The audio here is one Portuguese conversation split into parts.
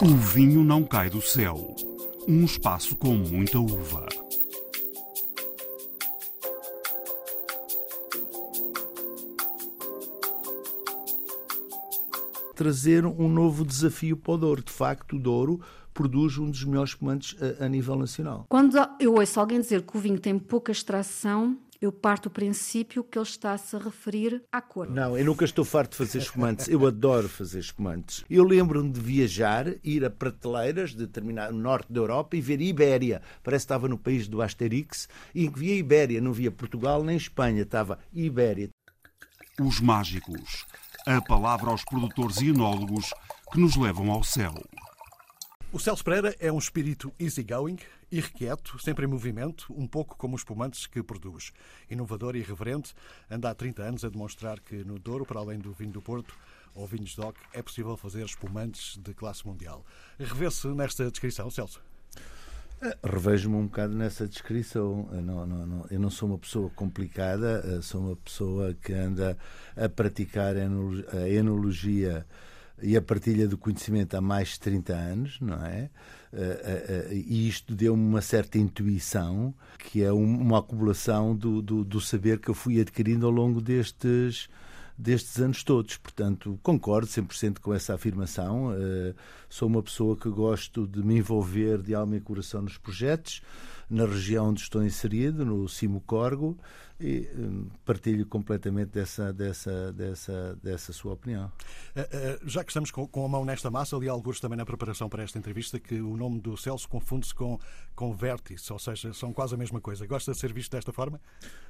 O vinho não cai do céu. Um espaço com muita uva. Trazer um novo desafio para o Douro. De facto, o Douro produz um dos melhores espumantes a, a nível nacional. Quando eu ouço alguém dizer que o vinho tem pouca extração, eu parto do princípio que ele está-se a referir à cor. Não, eu nunca estou farto de fazer espumantes. Eu adoro fazer espumantes. Eu lembro-me de viajar, ir a prateleiras de determinado norte da Europa e ver Ibéria. Parece que estava no país do Asterix e via Ibéria, não via Portugal nem Espanha, estava Ibéria. Os mágicos. A palavra aos produtores e enólogos que nos levam ao céu. O Celso Pereira é um espírito easygoing, irrequieto, sempre em movimento, um pouco como os espumantes que produz. Inovador e irreverente, anda há 30 anos a demonstrar que no Douro, para além do vinho do Porto ou vinhos DOC, é possível fazer espumantes de classe mundial. Revê-se nesta descrição, Celso? Revejo-me um bocado nessa descrição. Não, não, não, eu não sou uma pessoa complicada, eh, sou uma pessoa que anda a praticar a enologia e a partilha do conhecimento há mais de 30 anos, não é? Eh, eh, e isto deu-me uma certa intuição, que é uma acumulação do, do, do saber que eu fui adquirindo ao longo destes destes anos todos. Portanto, concordo 100% com essa afirmação. Sou uma pessoa que gosto de me envolver de alma e coração nos projetos, na região onde estou inserido, no Cimo Corgo, e um, partilho completamente dessa, dessa, dessa, dessa sua opinião. Uh, uh, já que estamos com, com, a mão nesta massa, ali alguns também na preparação para esta entrevista, que o nome do Celso confunde-se com, com vértice, ou seja, são quase a mesma coisa. Gosta de ser visto desta forma?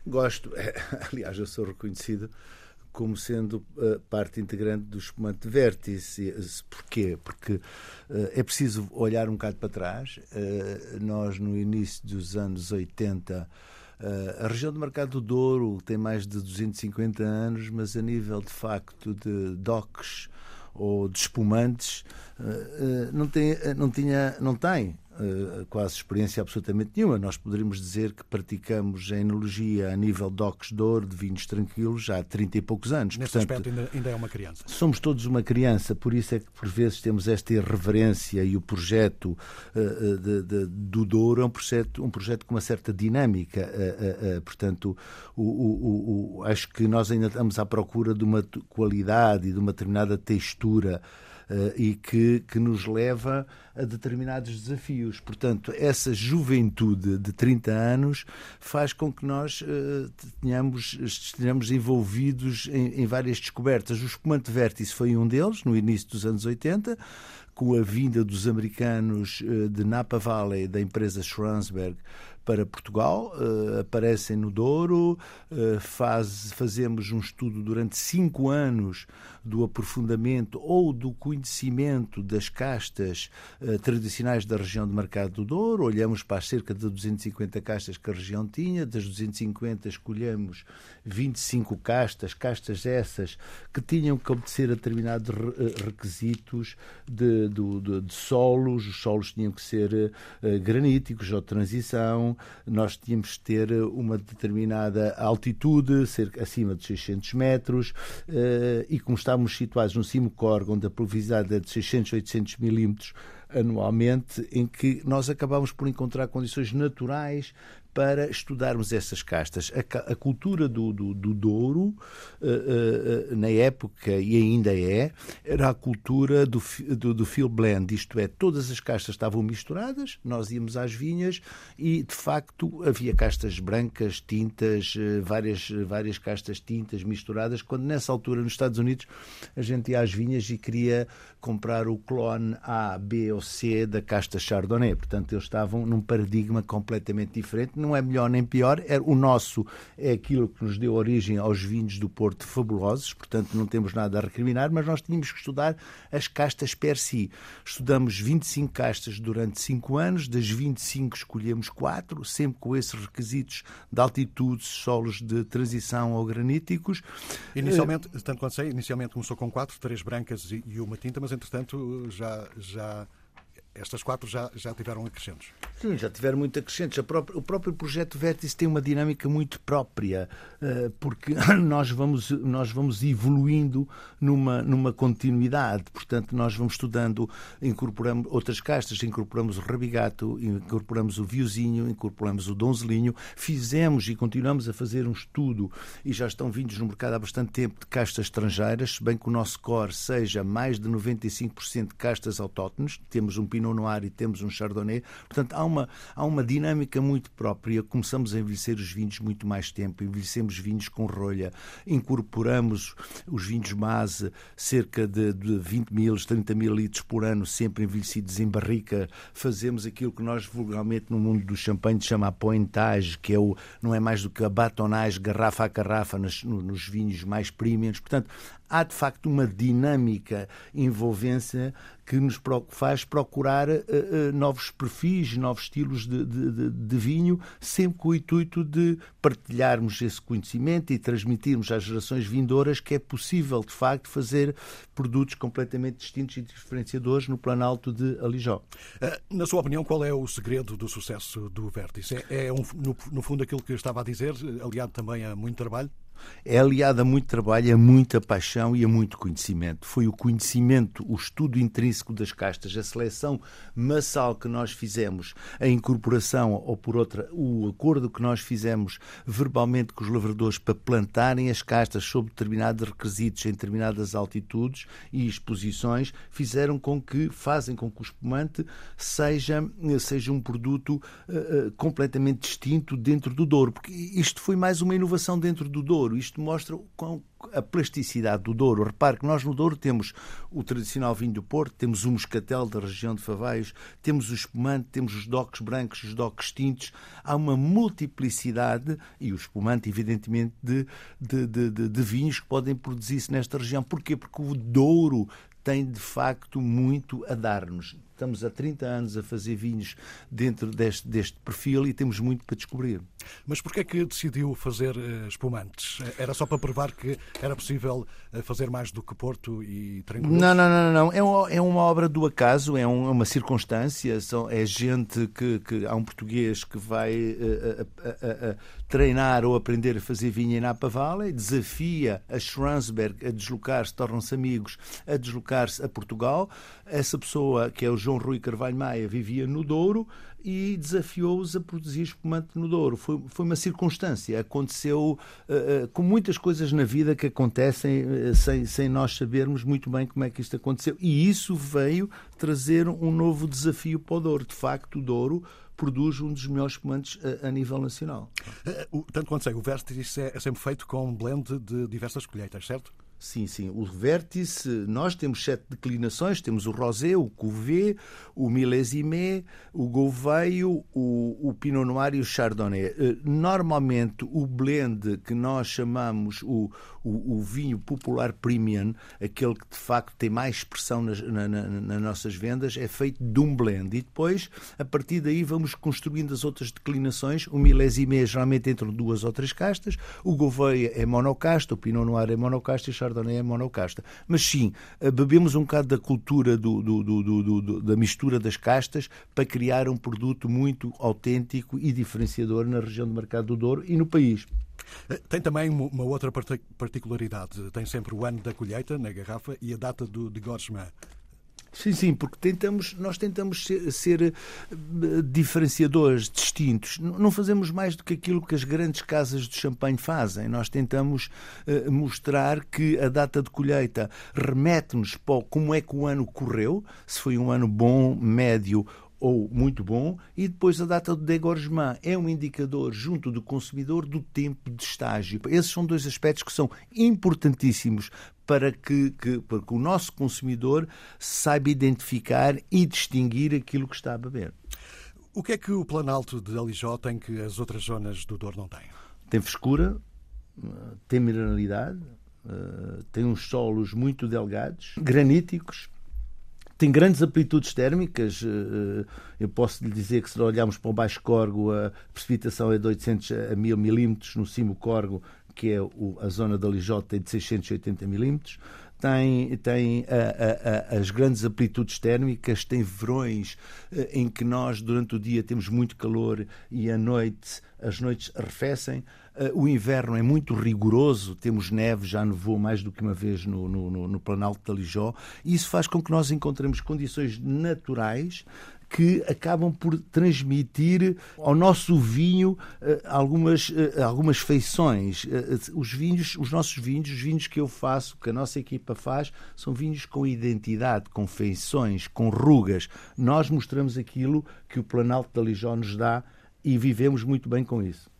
Gosto. Aliás, eu sou reconhecido como sendo uh, parte integrante do espumante de vértice. Porquê? Porque uh, é preciso olhar um bocado para trás. Uh, nós, no início dos anos 80, a região do Mercado do Douro tem mais de 250 anos, mas a nível de facto de docks ou de espumantes não, tem, não, tinha, não tem uh, quase experiência absolutamente nenhuma. Nós poderíamos dizer que praticamos a enologia a nível docks de ouro, de vinhos tranquilos, já há 30 e poucos anos. Nesse Portanto, aspecto ainda, ainda, é uma criança. Somos todos uma criança, por isso é que por vezes temos esta irreverência e o projeto uh, de, de, do Douro é um projeto, um projeto com uma certa dinâmica. Uh, portanto, o, o, o, acho que nós ainda estamos à procura de uma qualidade e de uma determinada textura e que, que nos leva a determinados desafios. Portanto, essa juventude de 30 anos faz com que nós uh, tenhamos, estejamos envolvidos em, em, várias descobertas. O espumante vértice foi um deles, no início dos anos 80, com a vinda dos americanos uh, de Napa Valley, da empresa Schransberg, para Portugal, uh, aparecem no Douro, uh, faz, fazemos um estudo durante cinco anos do aprofundamento ou do conhecimento das castas uh, tradicionais da região de Mercado do Douro, olhamos para as cerca de 250 castas que a região tinha, das 250 escolhemos 25 castas, castas essas que tinham que obedecer a determinados requisitos de, de, de, de solos, os solos tinham que ser graníticos ou transição, nós tínhamos que ter uma determinada altitude, cerca acima de 600 metros, eh, e como estávamos situados no cimo Corgo, onde a pluviosidade é de 600, 800 milímetros anualmente, em que nós acabámos por encontrar condições naturais para estudarmos essas castas. A, a cultura do, do, do Douro, uh, uh, na época, e ainda é, era a cultura do, do, do blend, isto é, todas as castas estavam misturadas, nós íamos às vinhas e, de facto, havia castas brancas, tintas, várias, várias castas tintas misturadas, quando nessa altura, nos Estados Unidos, a gente ia às vinhas e queria comprar o clone A, B ou C da casta Chardonnay. Portanto, eles estavam num paradigma completamente diferente, não é melhor nem pior. É, o nosso é aquilo que nos deu origem aos vinhos do Porto fabulosos, portanto não temos nada a recriminar, mas nós tínhamos que estudar as castas per si. Estudamos 25 castas durante 5 anos, das 25 escolhemos 4, sempre com esses requisitos de altitude, solos de transição ou graníticos. Inicialmente, tanto quanto sei, inicialmente começou com 4, 3 brancas e uma tinta, mas entretanto já, já estas quatro já, já tiveram acrescentos. Sim, já tiveram muito acrescentos. o próprio projeto Vértice tem uma dinâmica muito própria, eh, porque nós vamos, nós vamos evoluindo numa, numa continuidade. Portanto, nós vamos estudando, incorporamos outras castas, incorporamos o rabigato, incorporamos o viozinho, incorporamos o donzelinho. Fizemos e continuamos a fazer um estudo, e já estão vindos no mercado há bastante tempo, de castas estrangeiras, bem que o nosso core seja mais de 95% de castas autóctones. Temos um Pinot Noir e temos um Chardonnay. Portanto, há uma, há uma dinâmica muito própria. Começamos a envelhecer os vinhos muito mais tempo, envelhecemos vinhos com rolha, incorporamos os vinhos base, cerca de, de 20 mil, 30 mil litros por ano, sempre envelhecidos em barrica. Fazemos aquilo que nós vulgarmente no mundo do champanhe chama a pointage, que é o, não é mais do que a batonagem garrafa a garrafa nos, nos vinhos mais premiums. Portanto, há de facto uma dinâmica envolvência que nos faz procurar uh, uh, novos perfis, novos estilos de, de, de, vinho, sempre com o intuito de partilharmos esse conhecimento e transmitirmos às gerações vindouras que é possível, de facto, fazer produtos completamente distintos e diferenciadores no plano alto de Alijó. Eh, na sua opinião, qual é o segredo do sucesso do Vértice? É, é um, no, no fundo aquilo que estava a dizer, aliado também a muito trabalho? É aliada a muito trabalho, a muita paixão e a muito conhecimento. Foi o conhecimento, o estudo intrínseco das castas, a seleção massal que nós fizemos, a incorporação, ou por outra, o acordo que nós fizemos verbalmente com os lavradores para plantarem as castas sob determinados requisitos em determinadas altitudes e exposições, fizeram com que, fazem com que o espumante seja, seja um produto uh, completamente distinto dentro do Douro. Porque isto foi mais uma inovação dentro do Douro Douro. Isto mostra a plasticidade do Douro. Repare que nós no Douro temos o tradicional vinho do Porto, temos o moscatel da região de Favaios, temos o espumante, temos os docos brancos, os docos tintos. Há uma multiplicidade, e o espumante, evidentemente, de, de, de, de, vinhos que podem produzir-se nesta região. Porquê? Porque o Douro tem de facto muito a dar-nos. Estamos há 30 anos a fazer vinhos dentro deste, deste perfil e temos muito para descobrir. Mas porquê é que decidiu fazer uh, espumantes? Era só para provar que era possível uh, fazer mais do que Porto e Triângulo? Não, não, não, não. É, é uma obra do acaso, é, um, é uma circunstância. São, é gente que, que há um português que vai uh, treinar ou aprender a fazer vinho em Napa Valley, desafia a Schransberg a deslocar-se, tornam-se amigos, a deslocar-se a Portugal. Essa pessoa, que é o João Rui Carvalho Maia vivia no Douro e desafiou-os a produzir espumante no Douro. Foi, foi uma circunstância. Aconteceu uh, com muitas coisas na vida que acontecem uh, sem, sem nós sabermos muito bem como é que isto aconteceu. E isso veio trazer um novo desafio para o Douro. De facto, o Douro produz um dos melhores espumantes a, a nível nacional. Tanto quanto sei, o Vértice é, é sempre feito com um blend de diversas colheitas, certo? Sim, sim. O vértice, nós temos sete declinações: temos o rosé, o cuvée, o milésime, o gouveio, o, o pinot noir e o chardonnay. Eh, normalmente, o blend que nós chamamos o, o, o vinho popular premium, aquele que de facto tem mais expressão nas, na, na, nas nossas vendas, é feito de um blend. E depois, a partir daí, vamos construindo as outras declinações. O milésime é geralmente entre duas ou três castas, o gouveia é monocasta, o pinot noir é monocasta e o Chardonnay é monocasta. Mas sim, eh, bebemos um bocado da cultura do, do, do, da mistura das castas para criar um produto muito autêntico e diferenciador na região de mercado do Douro e no país. Eh, tem também uma outra particularidade. Tem sempre o ano da colheita na garrafa e a data do degorgement. Sim, sim, porque tentamos, nós tentamos ser, ser, eh, diferenciadores distintos. Não fazemos mais do que aquilo que as grandes casas de champanhe fazem. Nós tentamos uh, mostrar que a data de colheita remete-nos para como é que o ano correu, se foi um ano bom, médio ou muito bom, e depois a data do degorgement é um indicador junto do consumidor do tempo de estágio. Esses são dois aspectos que são importantíssimos para que, que, para que o nosso consumidor saiba identificar e distinguir aquilo que está a beber. O que é que o Planalto de Alijó tem que as outras zonas do Douro não têm? Tem frescura, tem mineralidade, eh, tem uns solos muito delgados, graníticos, tem grandes amplitudes térmicas. Eh, eh, eu posso lhe dizer que se olharmos para o Baixo Corgo, a precipitação é de 800 a 1000 milímetros, no cimo Corgo que é a zona da Lijota, tem de 680 milímetros. tem, tem a, a, as grandes amplitudes térmicas, tem verões eh, em que nós, durante o dia, temos muito calor e à noite as noites arrefecem. Eh, o inverno é muito rigoroso, temos neve, já nevou mais do que uma vez no, no, no Planalto da Lijó, e isso faz com que nós encontremos condições naturais que acabam por transmitir ao nosso vinho uh, algumas, uh, algumas feições. Os vinhos, os nossos vinhos, os vinhos que eu faço, que a nossa equipa faz, são vinhos com identidade, com feições, com rugas. Nós mostramos aquilo que o Planalto da Lijó nos dá e vivemos muito bem com isso.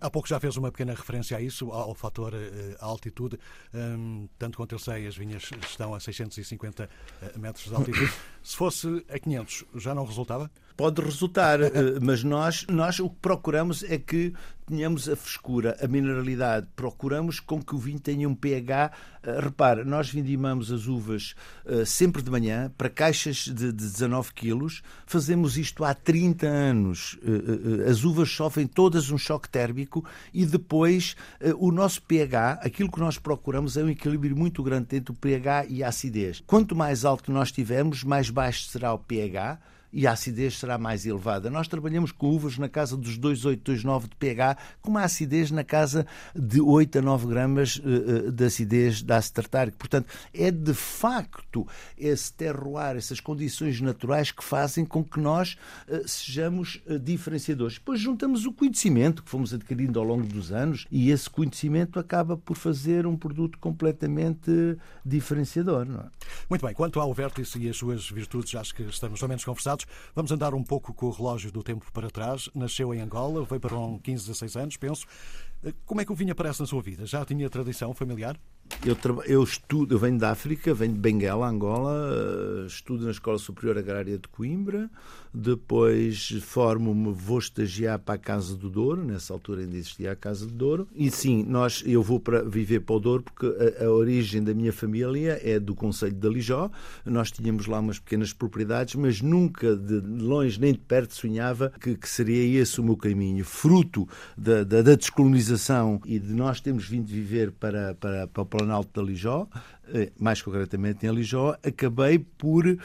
Há pouco já fez uma pequena referência a isso, ao fator uh, altitude. Um, tanto quanto eu sei, as vinhas estão a 650 eh, metros de altitude. Se fosse a 500, já não resultava? Pode resultar, eh, mas nós, nós o que procuramos é que tenhamos a frescura, a mineralidade. Procuramos com que o vinho tenha um pH. Repare, nós vindimamos as uvas sempre de manhã para caixas de, de 19 quilos. Fazemos isto há 30 anos. As uvas sofrem todas um choque térmico e depois o nosso pH, aquilo que nós procuramos é um equilíbrio muito grande entre o pH e a acidez. Quanto mais alto nós tivermos, mais baixo será o pH e a acidez será mais elevada. Nós trabalhamos com uvas na casa dos 2,8, 2,9 de pH, com uma acidez na casa de 8 a 9 gramas eh, eh, de acidez da tartárico. Portanto, é de facto esse terroir, essas condições naturais que fazem com que nós eh, sejamos diferenciadores. Depois juntamos o conhecimento que fomos adquirindo ao longo dos anos e esse conhecimento acaba por fazer um produto completamente diferenciador. É? Muito bem, quanto ao vértice e as suas virtudes, acho que estamos ao menos conversados. Vamos andar um pouco com o relógio do tempo para trás. Nasceu em Angola, veio para um 15, 16 anos, penso. Como é que o vinho aparece na sua vida? Já tinha tradição familiar? Eu, eu estudo, eu venho da África, venho de Benguela, Angola, eh, estudo na Escola Superior Agrária de Coimbra, depois formo-me, vou estagiar para a Casa do Douro, nessa altura ainda existia a Casa do Douro, e sim, nós, eu vou para viver para o Douro porque a, a origem da minha família é do Conselho de Alijó, nós tínhamos lá umas pequenas propriedades, mas nunca de longe nem de perto sonhava que, que seria esse o meu caminho, fruto da, da, da descolonização e de nós termos vindo viver para, para, para Planalto da Lijó, eh, mais concretamente em Alijó, acabei por eh,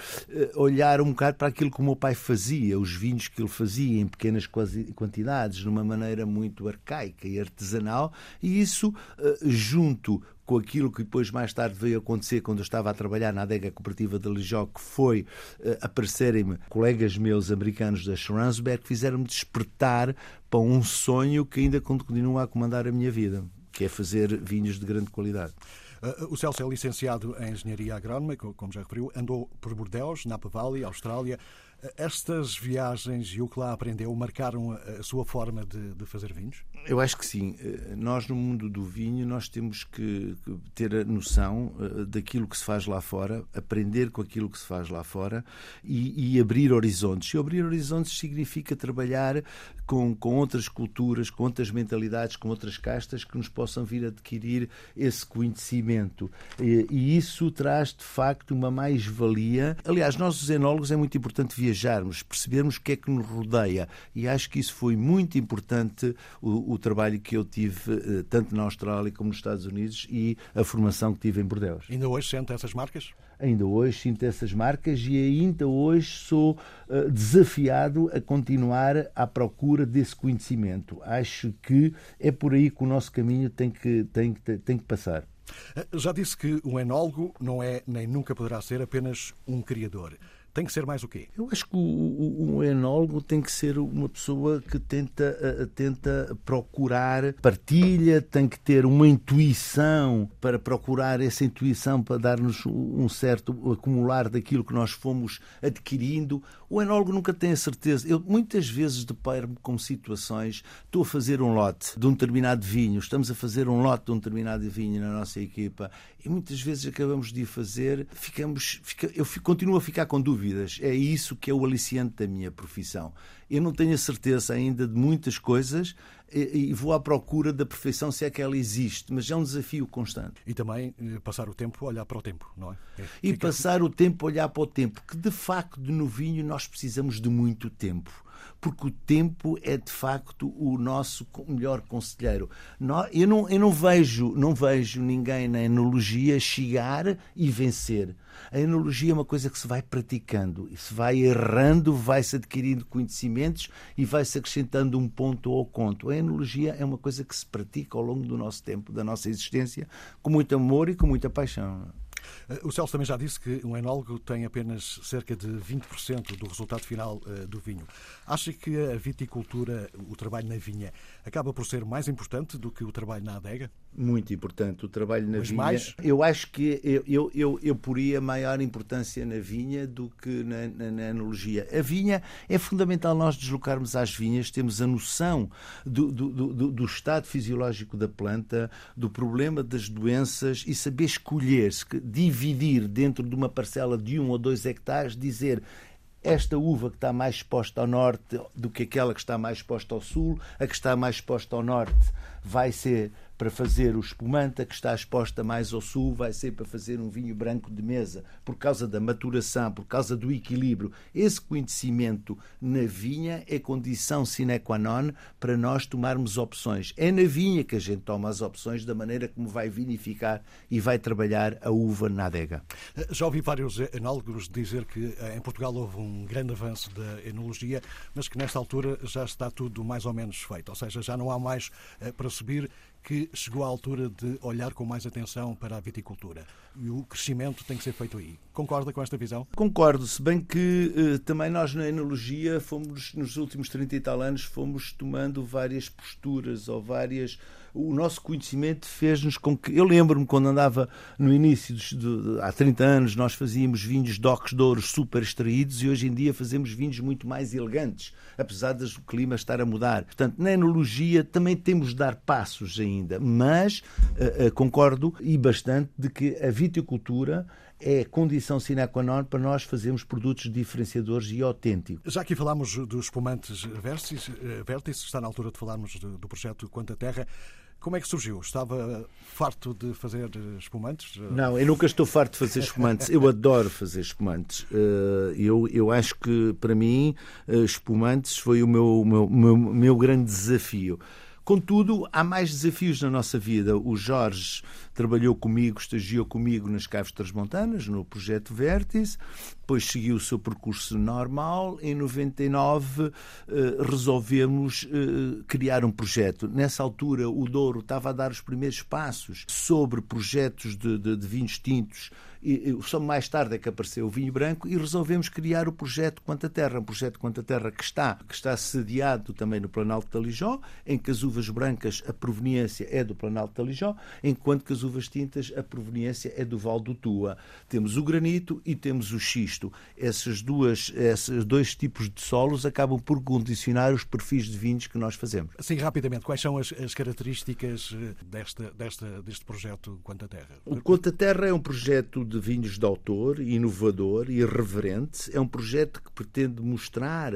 olhar um bocado para aquilo que o meu pai fazia, os vinhos que ele fazia em pequenas quantidades, de uma maneira muito arcaica e artesanal, e isso, eh, junto com aquilo que depois mais tarde veio acontecer quando eu estava a trabalhar na adega cooperativa de Lijó, que foi uh, aparecerem-me colegas meus americanos da Schransberg, fizeram-me despertar para um sonho que ainda continua a comandar a minha vida que é fazer vinhos de grande qualidade. Uh, o Celso é licenciado em Engenharia Agrónoma, como já referiu, andou por Bordeaux, Napa Valley, Austrália, estas viagens e o que lá aprendeu marcaram a sua forma de, de, fazer vinhos? Eu acho que sim. Eh, nós, no mundo do vinho, nós temos que ter a noção eh, daquilo que se faz lá fora, aprender com aquilo que se faz lá fora e, e abrir horizontes. E abrir horizontes significa trabalhar com, com outras culturas, com outras mentalidades, com outras castas que nos possam vir adquirir esse conhecimento. E, e isso traz, de facto, uma mais-valia. Aliás, nós, os enólogos, é muito importante viajar viajarmos, percebermos o que é que nos rodeia. E acho que isso foi muito importante o, o trabalho que eu tive eh, tanto na Austrália como nos Estados Unidos e a formação que tive em Bordeaux. Ainda hoje sente essas marcas? Ainda hoje sinto essas marcas e ainda hoje sou uh, desafiado a continuar à procura desse conhecimento. Acho que é por aí que o nosso caminho tem que, tem, tem que passar. Eh, já disse que um enólogo não é nem nunca poderá ser apenas um criador. Tem que ser mais o quê? Eu acho que o, o, enólogo tem que ser uma pessoa que tenta, tenta procurar partilha, tem que ter uma intuição para procurar essa intuição para dar-nos um certo acumular daquilo que nós fomos adquirindo. O enólogo nunca tem a certeza. Eu muitas vezes deparo-me com situações, estou a fazer um lote de um determinado vinho, estamos a fazer um lote de um determinado vinho na nossa equipa e muitas vezes acabamos de fazer, ficamos, fica, eu fico, continuo a ficar com dúvidas. É isso que é o aliciante da minha profissão. Eu não tenho a certeza ainda de muitas coisas e, vou à procura da perfeição se é que ela existe, mas é um desafio constante. E também eh, passar o tempo a olhar para o tempo, não é? é e passar o tempo a olhar para o tempo, que de facto no vinho nós precisamos de muito tempo porque o tempo é de facto o nosso melhor conselheiro. Eu não, eu não vejo, não vejo ninguém na enologia chegar e vencer. A enologia é uma coisa que se vai praticando se vai errando, vai-se adquirindo conhecimentos e vai-se acrescentando um ponto ao conto. A enologia é uma coisa que se pratica ao longo do nosso tempo, da nossa existência, com muito amor e com muita paixão. O Celso também já disse que um enólogo tem apenas cerca de 20% do resultado final uh, do vinho. Acha que a viticultura, o trabalho na vinha, acaba por ser mais importante do que o trabalho na adega? Muito importante. O trabalho na Mas vinha. Mais? Eu acho que eu, eu, eu, eu poria maior importância na vinha do que na, na, na enologia. A vinha é fundamental nós deslocarmos às vinhas, temos a noção do, do, do, do estado fisiológico da planta, do problema das doenças e saber escolher, dividir dentro de uma parcela de um ou dois hectares, dizer esta uva que está mais exposta ao norte do que aquela que está mais exposta ao sul, a que está mais exposta ao norte vai ser para fazer o espumante, a que está exposta mais ao sul vai ser para fazer um vinho branco de mesa, por causa da maturação, por causa do equilíbrio. Esse conhecimento na vinha é condição sine qua non para nós tomarmos opções. É na vinha que a gente toma as opções da maneira como vai vinificar e vai trabalhar a uva na adega. Já ouvi vários enólogos dizer que eh, em Portugal houve um grande avanço da enologia, mas que nesta altura já está tudo mais ou menos feito, ou seja, já não há mais eh, para subir que chegou à altura de olhar com mais atenção para a viticultura. E o crescimento tem que ser feito aí. Concorda com esta visão? Concordo, se bem que eh, também nós na enologia fomos, nos últimos 30 e tal anos, fomos tomando várias posturas ou várias o nosso conhecimento fez-nos com que. Eu lembro-me quando andava no início, dos, de, há 30 anos, nós fazíamos vinhos docos de ouros super extraídos e hoje em dia fazemos vinhos muito mais elegantes, apesar do clima estar a mudar. Portanto, na enologia também temos de dar passos ainda, mas uh, uh, concordo e bastante de que a viticultura é condição sine qua non para nós fazermos produtos diferenciadores e autênticos. Já aqui falámos dos espumantes Vértice, Vértice está na altura de falarmos do projeto Quanta Terra. Como é que surgiu? Estava farto de fazer espumantes? Não, eu nunca estou farto de fazer espumantes. Eu adoro fazer espumantes. Eh, eu, eu acho que, para mim, eh, espumantes foi o meu, meu, meu, meu grande desafio. Contudo, há mais desafios na nossa vida. O Jorge trabalhou comigo, estagiou comigo nas Caves Transmontanas, no projeto Vértice, depois seguiu o seu percurso normal. Em 99 eh, resolvemos eh, criar um projeto. Nessa altura, o Douro estava a dar os primeiros passos sobre projetos de, de, de vinhos tintos e, só mais tarde é que apareceu o vinho branco e resolvemos criar o projeto Quanta Terra, um projeto Quanta Terra que está, que está sediado também no Planalto de Talijó, em que as uvas brancas a proveniência é do Planalto de Talijó, enquanto que as uvas tintas a proveniência é do Val do Tua. Temos o granito e temos o xisto. Essas duas, esses dois tipos de solos acabam por condicionar os perfis de vinhos que nós fazemos. Assim, rapidamente, quais são as, as características eh, desta, desta, deste projeto Quanta Terra? O Quanta Terra é um projeto de de vinhos de autor, inovador e irreverente. É um projeto que pretende mostrar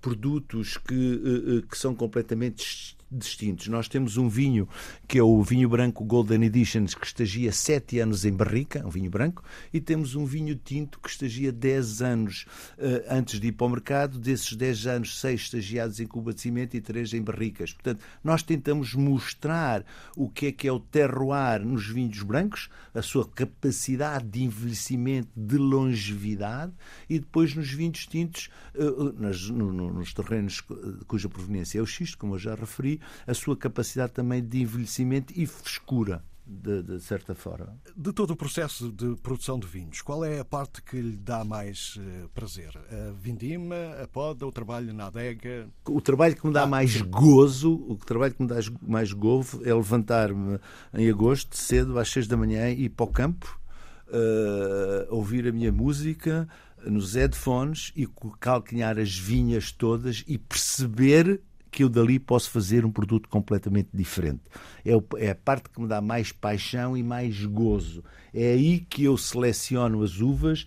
produtos que, eh, eh, que são completamente distintos. Nós temos um vinho que é o vinho branco Golden Editions, que estagia 7 anos em barrica, um vinho branco, e temos um vinho tinto que estagia 10 anos uh, antes de ir para o mercado. Desses 10 anos, 6 estagiados em cuba de cimento e 3 em barricas. Portanto, nós tentamos mostrar o que é que é o terroir nos vinhos brancos, a sua capacidade de envelhecimento, de longevidade, e depois nos vinhos tintos, uh, nas, no, no, nos terrenos cuja proveniência é o xisto, como eu já referi, a sua capacidade também de envelhecimento e frescura. De, de, certa forma. De todo o processo de produção de vinhos, qual é a parte que lhe dá mais uh, prazer? A vindima, a poda, o trabalho na adega? O trabalho que me dá ah. mais gozo, o trabalho que me dá mais gozo é levantar-me em agosto, cedo, às seis da manhã, e ir para o campo, uh, ouvir a minha música nos headphones e calquinhar as vinhas todas e perceber que eu dali posso fazer um produto completamente diferente. É, é a parte que me dá mais paixão e mais gozo. É aí que eu seleciono as uvas,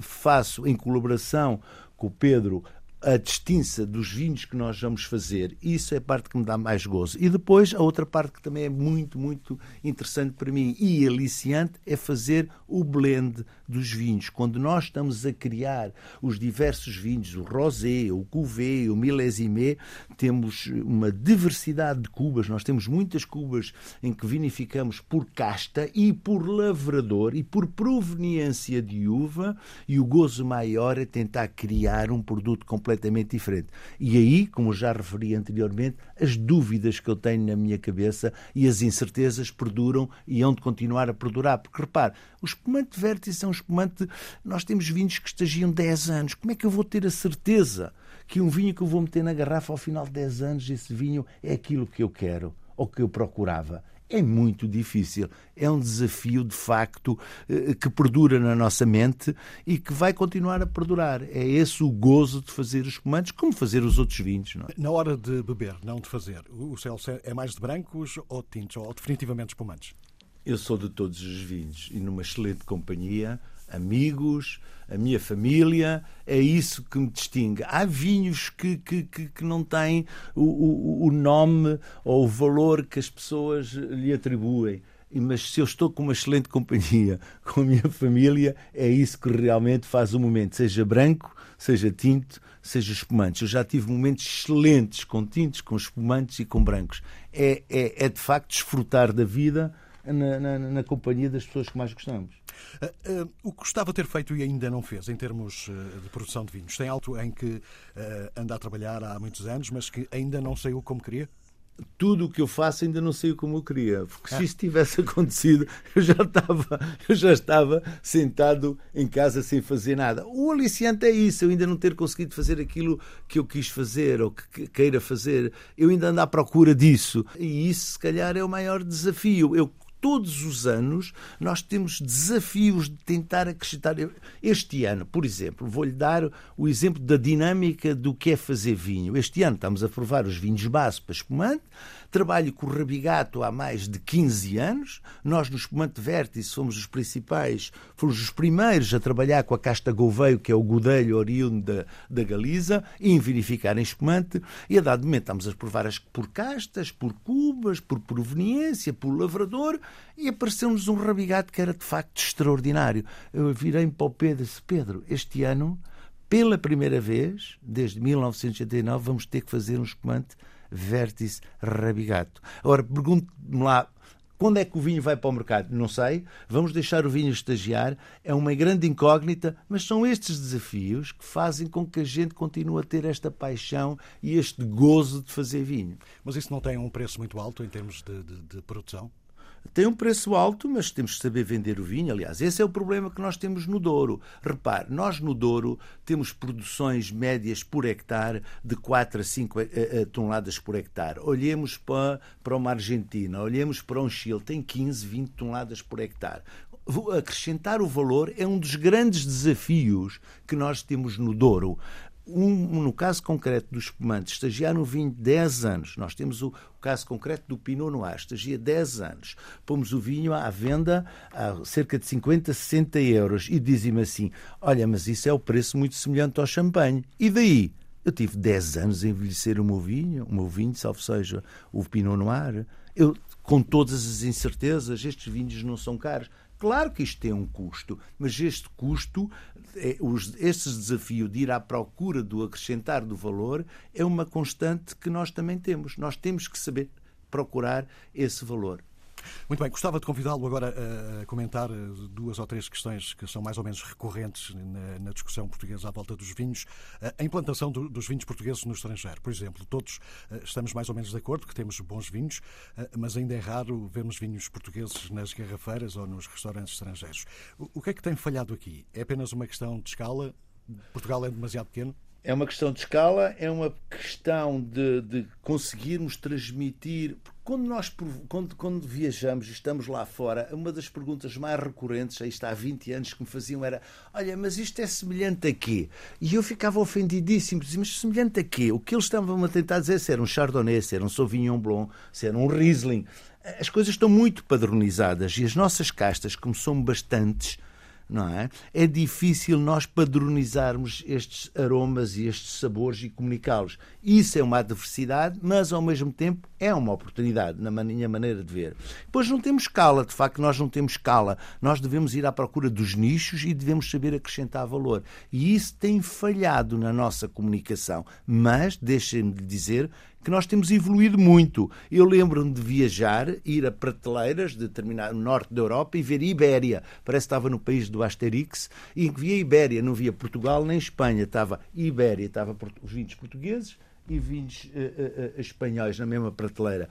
faço em colaboração com o Pedro a distinça dos vinhos que nós vamos fazer. Isso é a parte que me dá mais gozo. E depois, a outra parte que também é muito, muito interessante para mim e aliciante é fazer o blend dos vinhos. Quando nós estamos a criar os diversos vinhos, o rosé, o cuvée, o milésime, temos uma diversidade de cubas. Nós temos muitas cubas em que vinificamos por casta e por lavrador e por proveniência de uva e o gozo maior é tentar criar um produto completamente diferente. E aí, como já referi anteriormente, as dúvidas que eu tenho na minha cabeça e as incertezas perduram e hão de continuar a perdurar. Porque repare, o espumante vértice é um espumante. Nós temos vinhos que estagiam 10 anos. Como é que eu vou ter a certeza que um vinho que eu vou meter na garrafa ao final de 10 anos, esse vinho é aquilo que eu quero ou que eu procurava? É muito difícil. É um desafio, de facto, eh, que perdura na nossa mente e que vai continuar a perdurar. É esse o gozo de fazer os espumantes, como fazer os outros vinhos. Não é? Na hora de beber, não de fazer, o Celso é mais de brancos ou de tintos, ou definitivamente espumantes? Eu sou de todos os vinhos e numa excelente companhia, amigos, a minha família, é isso que me distingue. Há vinhos que, que, que, não têm o, o, o nome ou o valor que as pessoas lhe atribuem mas se eu estou com uma excelente companhia, com a minha família, é isso que realmente faz o momento, seja branco, seja tinto, seja espumantes. Eu já tive momentos excelentes com tintos, com espumantes e com brancos. É, é, é de facto desfrutar da vida na, na, na companhia das pessoas que mais gostamos. Uh, uh, o que gostava de ter feito e ainda não fez em termos uh, de produção de vinhos? Tem algo em que anda a trabalhar há muitos anos, mas que ainda não saiu como queria? tudo o que eu faço ainda não sei como eu queria. Porque se isso tivesse acontecido, eu já estava, eu já estava sentado em casa sem fazer nada. O aliciante é isso, eu ainda não ter conseguido fazer aquilo que eu quis fazer ou que queira fazer. Eu ainda ando à procura disso. E isso, se calhar, é o maior desafio. Eu todos os anos nós temos desafios de tentar acrescentar. Este ano, por exemplo, vou-lhe dar o exemplo da dinâmica do que é fazer vinho. Este ano estamos a provar os vinhos base para espumante, Trabalho com o Rabigato há mais de 15 anos. Nós, no Espumante Vértice, somos os principais, fomos os primeiros a trabalhar com a casta Gouveio, que é o godelho oriundo da, da Galiza, e em vinificar em espumante. E a dado momento estamos a provar as, por castas, por cubas, por proveniência, por lavrador, e apareceu-nos um Rabigato que era de facto extraordinário. Eu virei-me para o Pedro e disse: Pedro, este ano pela primeira vez, desde 1989, vamos ter que fazer um espumante Vértice Rabigato. Agora, pergunto-me lá, quando é que o vinho vai para o mercado? Não sei. Vamos deixar o vinho estagiar. É uma grande incógnita, mas são estes desafios que fazem com que a gente continue a ter esta paixão e este gozo de fazer vinho. Mas isso não tem um preço muito alto em termos de, de, de produção? Tem um preço alto, mas temos que saber vender o vinho. Aliás, esse é o problema que nós temos no Douro. Repare, nós no Douro temos produções médias por hectare de 4 a 5 eh, eh, toneladas por hectare. Olhemos para, para uma Argentina, olhemos para um Chile, tem 15, 20 toneladas por hectare acrescentar o valor é um dos grandes desafios que nós temos no Douro um, no caso concreto dos espumantes, estagiar no vinho 10 anos. Nós temos o, o, caso concreto do Pinot Noir, estagia 10 anos. Pomos o vinho à venda a cerca de 50, 60 euros e dizem-me assim: Olha, mas isso é o preço muito semelhante ao champanhe. E daí? Eu tive 10 anos a envelhecer o meu vinho, o meu vinho, salvo seja o Pinot Noir. Eu, com todas as incertezas, estes vinhos não são caros. Claro que isto tem um custo, mas este custo, é, os, este desafio de ir à procura do acrescentar do valor, é uma constante que nós também temos. Nós temos que saber procurar esse valor. Muito bem, gostava de convidá-lo agora a comentar eh, duas ou três questões que são mais ou menos recorrentes na, discussão portuguesa à volta dos vinhos. Eh, a implantação dos vinhos portugueses no estrangeiro, por exemplo. Todos eh, estamos mais ou menos de acordo que temos bons vinhos, mas ainda é raro vermos vinhos portugueses nas garrafeiras ou nos restaurantes estrangeiros. O que é que tem falhado aqui? É apenas uma questão de escala? Portugal é demasiado pequeno? É uma questão de escala, é uma questão de, de conseguirmos transmitir. Quando nós quando, quando viajamos e estamos lá fora, uma das perguntas mais recorrentes, aí está há 20 anos, que me faziam era: Olha, mas isto é semelhante a quê? E eu ficava ofendidíssimo, dizia, mas semelhante a quê? O que eles estavam a tentar dizer se era um Chardonnay, se era um Sauvignon Blanc, se era um Riesling. As coisas estão muito padronizadas e as nossas castas, como são bastantes, não é? É difícil nós padronizarmos estes aromas e estes sabores e comunicá-los. Isso é uma adversidade, mas ao mesmo tempo é uma oportunidade, na minha maneira de ver. Pois não temos escala, de facto, nós não temos escala. Nós devemos ir à procura dos nichos e devemos saber acrescentar valor. E isso tem falhado na nossa comunicação. Mas, deixem-me dizer que nós temos evoluído muito. Eu lembro-me de viajar, ir a prateleiras de determinado norte da Europa e ver Ibéria. Parece que estava no país do Asterix e via Ibéria, não via Portugal nem Espanha. Estava Ibéria, estava os vinhos portugueses e vinhos uh, uh, espanhóis na mesma prateleira.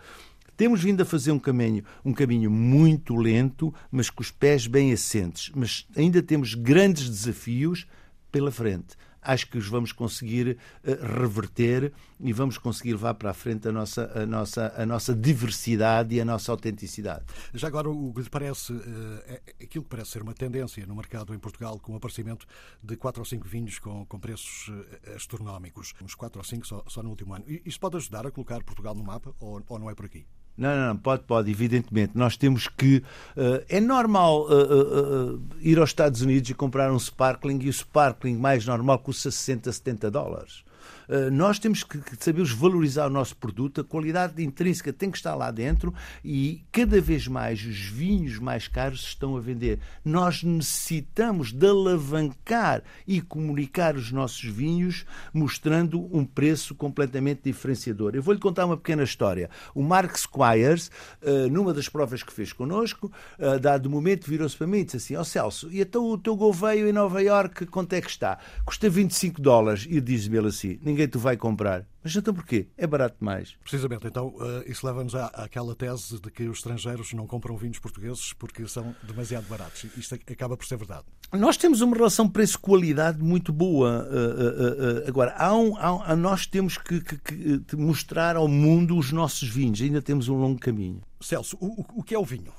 Temos vindo a fazer um caminho, um caminho muito lento, mas com os pés bem assentes. Mas ainda temos grandes desafios pela frente acho que os vamos conseguir uh, reverter e vamos conseguir levar para a frente a nossa, a nossa, a nossa diversidade e a nossa autenticidade. Já agora, o que parece, uh, é aquilo que parece ser uma tendência no mercado em Portugal, com o aparecimento de quatro ou cinco vinhos com, com preços uh, astronómicos, uns quatro ou cinco só, só no último ano. Isto pode ajudar a colocar Portugal no mapa ou, ou não é por aqui? Não, não, não, pode, pode, evidentemente. Nós temos que. Uh, é normal uh, uh, ir aos Estados Unidos e comprar um sparkling e o sparkling mais normal custa 60, 70 dólares. Eh, nós temos que saber valorizar o nosso produto, a qualidade intrínseca tem que estar lá dentro e cada vez mais os vinhos mais caros estão a vender. Nós necessitamos de alavancar e comunicar os nossos vinhos mostrando um preço completamente diferenciador. Eu vou-lhe contar uma pequena história. O Mark Squires, eh, numa das provas que fez connosco, eh, dado momento, virou-se para mim e disse assim: Ó oh Celso, e então o teu Gouveio em Nova York, quanto é que está? Custa 25 dólares. E diz-me ele assim: ninguém ninguém tu vai comprar. Mas então porquê? É barato demais. Precisamente. Então, eh, isso leva-nos à, àquela tese de que os estrangeiros não compram vinhos portugueses porque são demasiado baratos. Isto acaba por ser verdade. Nós temos uma relação preço-qualidade muito boa. Eh, eh, agora, há um, há, nós temos que, que, que, mostrar ao mundo os nossos vinhos. Ainda temos um longo caminho. Celso, o, o que é o vinho?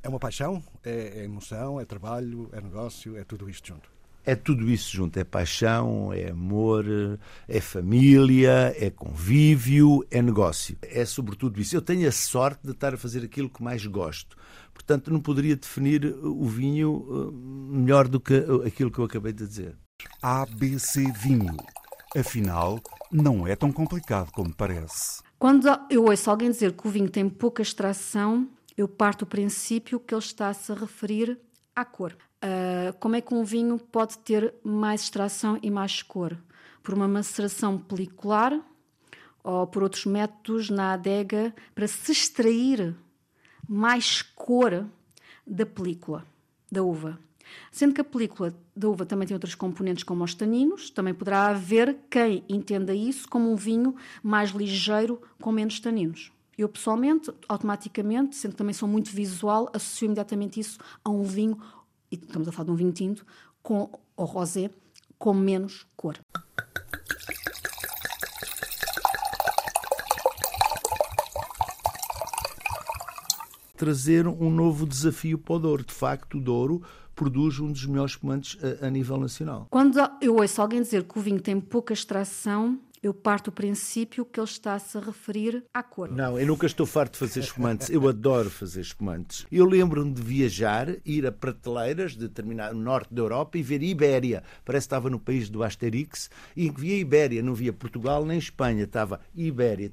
É uma paixão? É, é emoção? É trabalho? É negócio? É tudo isto junto? É tudo isso junto. É paixão, é amor, é família, é convívio, é negócio. É sobretudo isso. Eu tenho a sorte de estar a fazer aquilo que mais gosto. Portanto, não poderia definir o vinho eh, melhor do que aquilo que eu acabei de dizer. ABC Vinho. Afinal, não é tão complicado como parece. Quando eu ouço alguém dizer que o vinho tem pouca extração, eu parto do princípio que ele está-se a referir à cor. Uh, como é que um vinho pode ter mais extração e mais cor? Por uma maceração pelicular ou por outros métodos na adega para se extrair mais cor da película da uva. Sendo que a película da uva também tem outros componentes como os taninos, também poderá haver quem entenda isso como um vinho mais ligeiro com menos taninos. Eu, pessoalmente, automaticamente, sendo que também sou muito visual, associo imediatamente isso a um vinho e estamos a falar de um vinho tinto, com o rosé com menos cor. Trazer um novo desafio para o Douro. De facto, o Douro produz um dos melhores espumantes a, a nível nacional. Quando eu ouço alguém dizer que o vinho tem pouca extração, eu parto do princípio que ele está-se a referir à cor. Não, eu nunca estou farto de fazer espumantes. Eu adoro fazer espumantes. Eu lembro-me de viajar, ir a prateleiras de determinado norte da Europa e ver Ibéria. Parece que estava no país do Asterix e via Ibéria, não via Portugal nem Espanha. Estava Ibéria.